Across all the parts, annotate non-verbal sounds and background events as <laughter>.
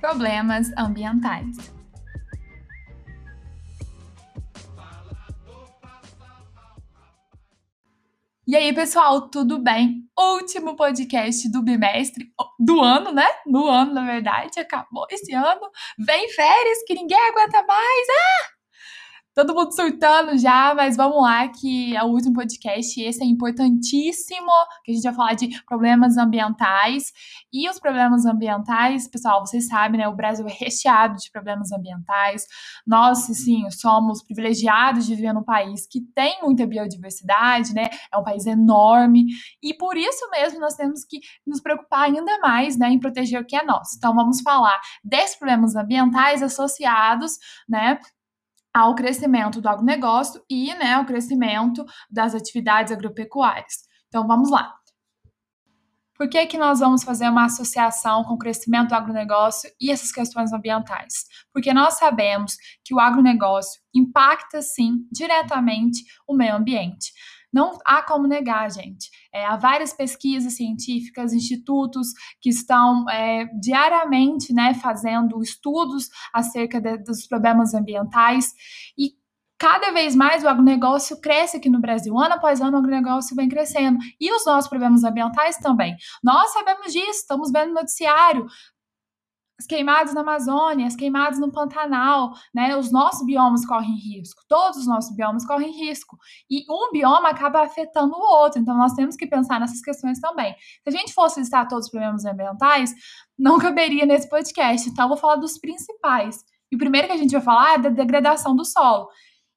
problemas ambientais. E aí, pessoal, tudo bem? Último podcast do bimestre, do ano, né? No ano, na verdade, acabou esse ano. Vem férias que ninguém aguenta mais. Ah! Todo mundo surtando já, mas vamos lá, que é o último podcast. Esse é importantíssimo, que a gente vai falar de problemas ambientais. E os problemas ambientais, pessoal, vocês sabem, né? O Brasil é recheado de problemas ambientais. Nós, sim, somos privilegiados de viver num país que tem muita biodiversidade, né? É um país enorme. E por isso mesmo nós temos que nos preocupar ainda mais, né, em proteger o que é nosso. Então, vamos falar desses problemas ambientais associados, né, ao crescimento do agronegócio e né, ao crescimento das atividades agropecuárias. Então vamos lá. Por que, que nós vamos fazer uma associação com o crescimento do agronegócio e essas questões ambientais? Porque nós sabemos que o agronegócio impacta, sim, diretamente o meio ambiente. Não há como negar, gente. É, há várias pesquisas científicas, institutos que estão é, diariamente né, fazendo estudos acerca de, dos problemas ambientais e cada vez mais o agronegócio cresce aqui no Brasil. Ano após ano, o agronegócio vem crescendo. E os nossos problemas ambientais também. Nós sabemos disso, estamos vendo no noticiário as queimadas na Amazônia, as queimadas no Pantanal, né? Os nossos biomas correm risco, todos os nossos biomas correm risco. E um bioma acaba afetando o outro, então nós temos que pensar nessas questões também. Se a gente fosse listar todos os problemas ambientais, não caberia nesse podcast, então eu vou falar dos principais. E o primeiro que a gente vai falar é da degradação do solo.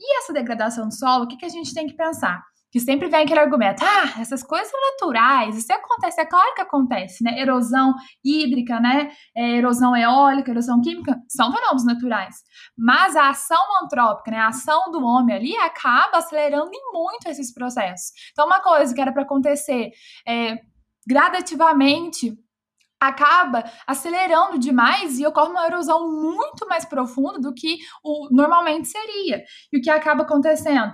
E essa degradação do solo, o que, que a gente tem que pensar? que sempre vem aquele argumento, ah, essas coisas são naturais, isso acontece, é claro que acontece, né? Erosão hídrica, né? É, erosão eólica, erosão química, são fenômenos naturais. Mas a ação antrópica, né? A ação do homem ali acaba acelerando em muito esses processos. Então, uma coisa que era para acontecer é, gradativamente acaba acelerando demais e ocorre uma erosão muito mais profunda do que o normalmente seria. E o que acaba acontecendo?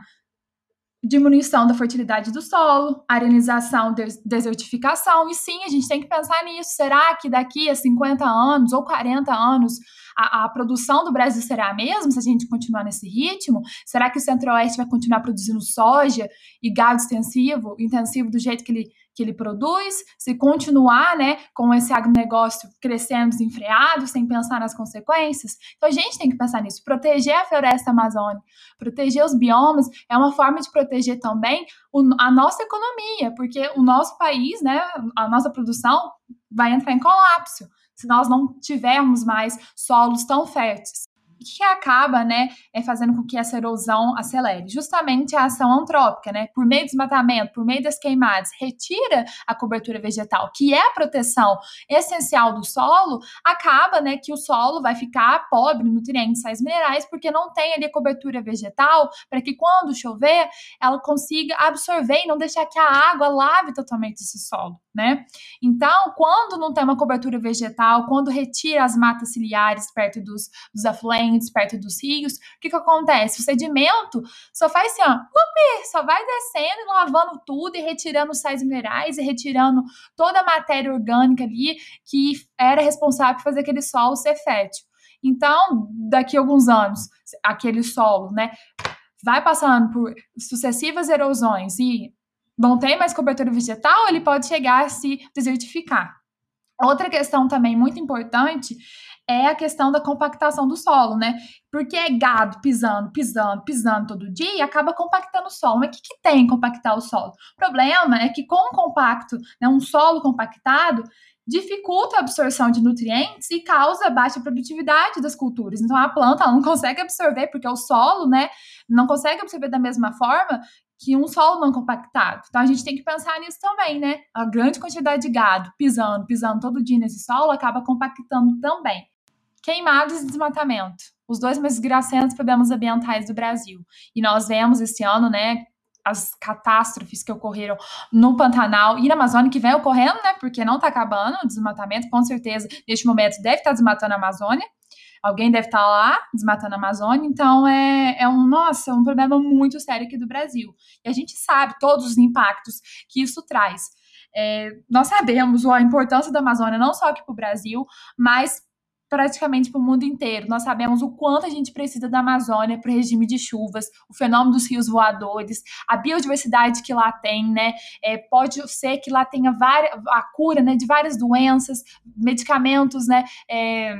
diminuição da fertilidade do solo, arenização, desertificação, e sim, a gente tem que pensar nisso. Será que daqui a 50 anos ou 40 anos a, a produção do Brasil será a mesma se a gente continuar nesse ritmo? Será que o Centro-Oeste vai continuar produzindo soja e gado extensivo, intensivo do jeito que ele que ele produz, se continuar né, com esse agronegócio crescendo desenfreado, sem pensar nas consequências. Então a gente tem que pensar nisso. Proteger a floresta amazônica, proteger os biomas, é uma forma de proteger também a nossa economia, porque o nosso país, né, a nossa produção vai entrar em colapso se nós não tivermos mais solos tão férteis que acaba, né, é fazendo com que essa erosão acelere? Justamente a ação antrópica, né? Por meio do desmatamento, por meio das queimadas, retira a cobertura vegetal, que é a proteção essencial do solo, acaba, né, que o solo vai ficar pobre em nutrientes, sais minerais, porque não tem ali a cobertura vegetal para que quando chover, ela consiga absorver e não deixar que a água lave totalmente esse solo, né? Então, quando não tem uma cobertura vegetal, quando retira as matas ciliares perto dos, dos afluentes, perto dos rios, o que, que acontece? O sedimento só faz assim, ó, upi, só vai descendo lavando tudo e retirando os sais minerais e retirando toda a matéria orgânica ali que era responsável por fazer aquele solo ser fértil. Então, daqui a alguns anos, aquele solo, né, vai passando por sucessivas erosões e não tem mais cobertura vegetal, ele pode chegar a se desertificar. Outra questão também muito importante é a questão da compactação do solo, né? Porque é gado pisando, pisando, pisando todo dia e acaba compactando o solo. Mas o que, que tem compactar o solo? O problema é que com um compacto, né, um solo compactado, dificulta a absorção de nutrientes e causa baixa produtividade das culturas. Então a planta não consegue absorver porque o solo, né, não consegue absorver da mesma forma que um solo não compactado. Então a gente tem que pensar nisso também, né? A grande quantidade de gado pisando, pisando todo dia nesse solo acaba compactando também. Queimados e desmatamento. Os dois mais desgraçados problemas ambientais do Brasil. E nós vemos esse ano, né, as catástrofes que ocorreram no Pantanal e na Amazônia, que vem ocorrendo, né, porque não está acabando o desmatamento, com certeza, neste momento, deve estar tá desmatando a Amazônia. Alguém deve estar tá lá desmatando a Amazônia, então é, é um, nossa, um problema muito sério aqui do Brasil. E a gente sabe todos os impactos que isso traz. É, nós sabemos a importância da Amazônia, não só aqui para o Brasil, mas praticamente para o mundo inteiro. Nós sabemos o quanto a gente precisa da Amazônia para o regime de chuvas, o fenômeno dos rios voadores, a biodiversidade que lá tem, né? É, pode ser que lá tenha várias, a cura né, de várias doenças, medicamentos, né? É,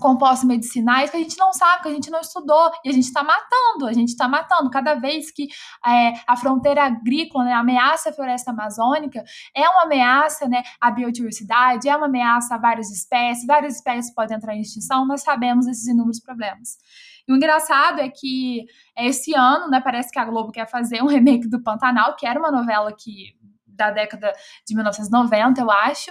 compostos medicinais que a gente não sabe, que a gente não estudou, e a gente está matando, a gente está matando. Cada vez que é, a fronteira agrícola né, ameaça a floresta amazônica, é uma ameaça né, à biodiversidade, é uma ameaça a várias espécies, várias espécies podem entrar em extinção, nós sabemos esses inúmeros problemas. E o engraçado é que esse ano, né, parece que a Globo quer fazer um <laughs> remake do Pantanal, que era uma novela que da década de 1990, eu acho.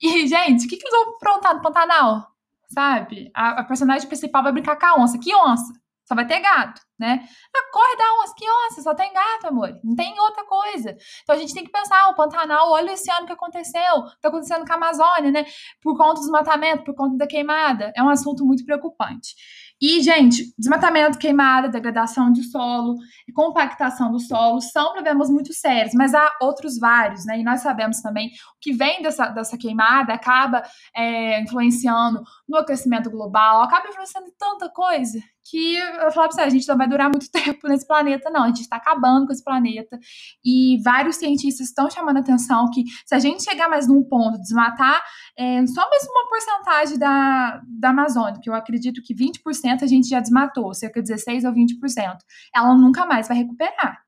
E, gente, o que, que eles vão aprontar no Pantanal? Sabe? A, a, personagem principal vai brincar com a onça. Que onça? Só vai ter gato, né? Ah, corre da onça. Que onça? Só tem gato, amor. Não tem outra coisa. Então a gente tem que pensar, o Pantanal, olha esse ano que aconteceu. Tá acontecendo com a Amazônia, né? Por conta do desmatamento, por conta da queimada. É um assunto muito preocupante. E, gente, desmatamento, queimada, degradação de solo, compactação do solo são problemas muito sérios, mas há outros vários, né? E nós sabemos também o que vem dessa, dessa queimada acaba é, influenciando no aquecimento global, acaba influenciando tanta coisa que eu falo pra você, a gente não vai durar muito <laughs> tempo nesse planeta, não. A gente está acabando com esse planeta. E vários cientistas estão chamando a atenção que se a gente chegar mais num ponto, desmatar é, só mesmo uma porcentagem da, da Amazônia, que eu acredito que 20% a gente já desmatou, cerca de 16% ou 20%, ela nunca mais vai recuperar.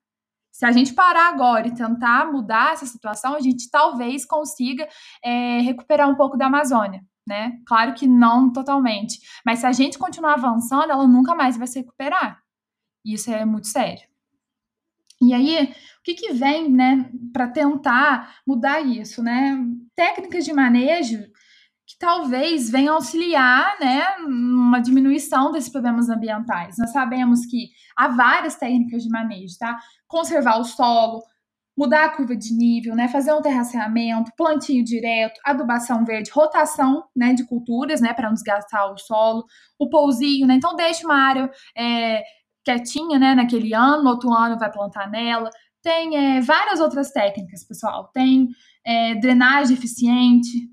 Se a gente parar agora e tentar mudar essa situação, a gente talvez consiga é, recuperar um pouco da Amazônia né? Claro que não totalmente, mas se a gente continuar avançando, ela nunca mais vai se recuperar. Isso é muito sério. E aí, o que, que vem, né, para tentar mudar isso, né? Técnicas de manejo que talvez venham auxiliar, né, uma diminuição desses problemas ambientais. Nós sabemos que há várias técnicas de manejo, tá? Conservar o solo, mudar a curva de nível, né, fazer um terraceamento, plantio direto, adubação verde, rotação, né, de culturas, né, para não desgastar o solo, o pousinho, né, então deixa uma área é, quietinha, né, naquele ano, no outro ano vai plantar nela. Tem é, várias outras técnicas, pessoal. Tem é, drenagem eficiente,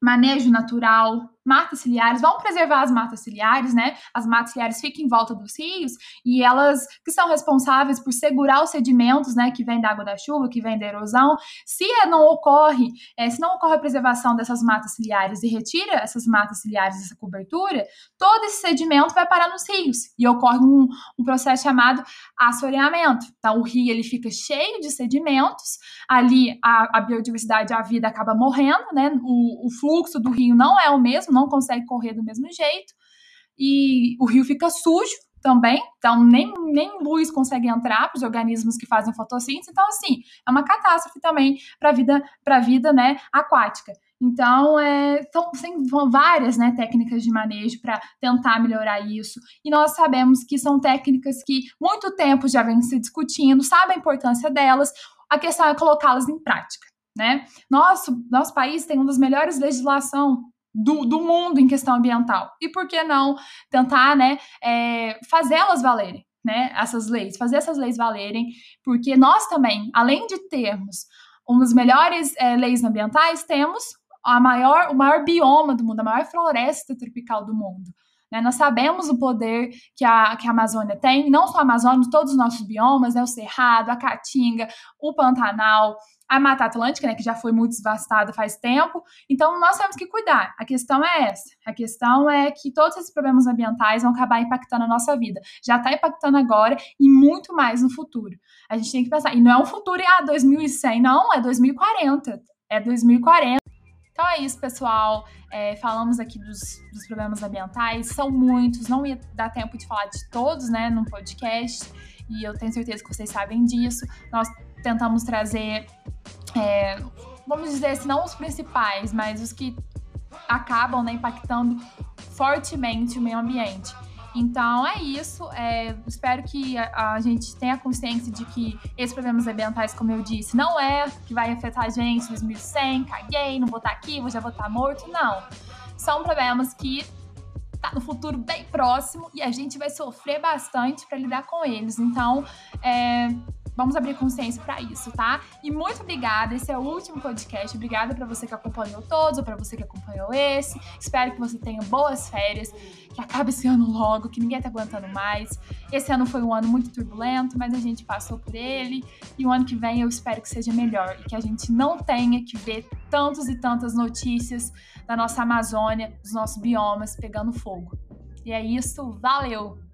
manejo natural, matas ciliares, vamos preservar as matas ciliares, né? As matas ciliares ficam em volta dos rios e elas que são responsáveis por segurar os sedimentos, né, que vem da água da chuva, que vem da erosão. Se não ocorre, é, se não ocorre a preservação dessas matas ciliares e retira essas matas ciliares, essa cobertura, todo esse sedimento vai parar nos rios e ocorre um, um processo chamado assoreamento. Então, o rio ele fica cheio de sedimentos, ali a, a biodiversidade, a vida acaba morrendo, né? O, o fluxo do rio não é o mesmo não consegue correr do mesmo jeito. E o rio fica sujo também, então nem, nem luz consegue entrar para os organismos que fazem fotossíntese. Então, assim, é uma catástrofe também para a vida, pra vida né, aquática. Então, é, então, tem várias né, técnicas de manejo para tentar melhorar isso. E nós sabemos que são técnicas que muito tempo já vem se discutindo, sabe a importância delas, a questão é colocá-las em prática. Né? Nosso, nosso país tem uma das melhores legislação do, do mundo em questão ambiental. E por que não tentar né, é, fazê-las valerem? Né, essas leis, fazer essas leis valerem, porque nós também, além de termos uma das melhores é, leis ambientais, temos a maior, o maior bioma do mundo, a maior floresta tropical do mundo. Né? Nós sabemos o poder que a, que a Amazônia tem, não só a Amazônia, todos os nossos biomas, né? o Cerrado, a Caatinga, o Pantanal, a Mata Atlântica, né, que já foi muito devastada faz tempo. Então, nós temos que cuidar. A questão é essa. A questão é que todos esses problemas ambientais vão acabar impactando a nossa vida. Já está impactando agora e muito mais no futuro. A gente tem que pensar. E não é um futuro, ah, 2100, não, é 2040. É 2040. Então é isso, pessoal. É, falamos aqui dos, dos, problemas ambientais, são muitos, não ia dar tempo de falar de todos, né, num podcast, e eu tenho certeza que vocês sabem disso. Nós tentamos trazer, é, vamos dizer assim, não os principais, mas os que acabam né, impactando fortemente o meio ambiente. Então é isso. É, espero que a, a, gente tenha consciência de que esses problemas ambientais, como eu disse, não é que vai afetar a gente 2100, caguei, não vou estar aqui, vou já vou estar morto. Não. São problemas que tá no futuro bem próximo e a gente vai sofrer bastante para lidar com eles. Então, é, Vamos abrir consciência para isso, tá? E muito obrigada. Esse é o último podcast. Obrigada para você que acompanhou todos ou para você que acompanhou esse. Espero que você tenha boas férias, que acabe esse ano logo, que ninguém tá aguentando mais. Esse ano foi um ano muito turbulento, mas a gente passou por ele. E o ano que vem eu espero que seja melhor e que a gente não tenha que ver tantos e tantas notícias da nossa Amazônia, dos nossos biomas pegando fogo. E é isso, valeu!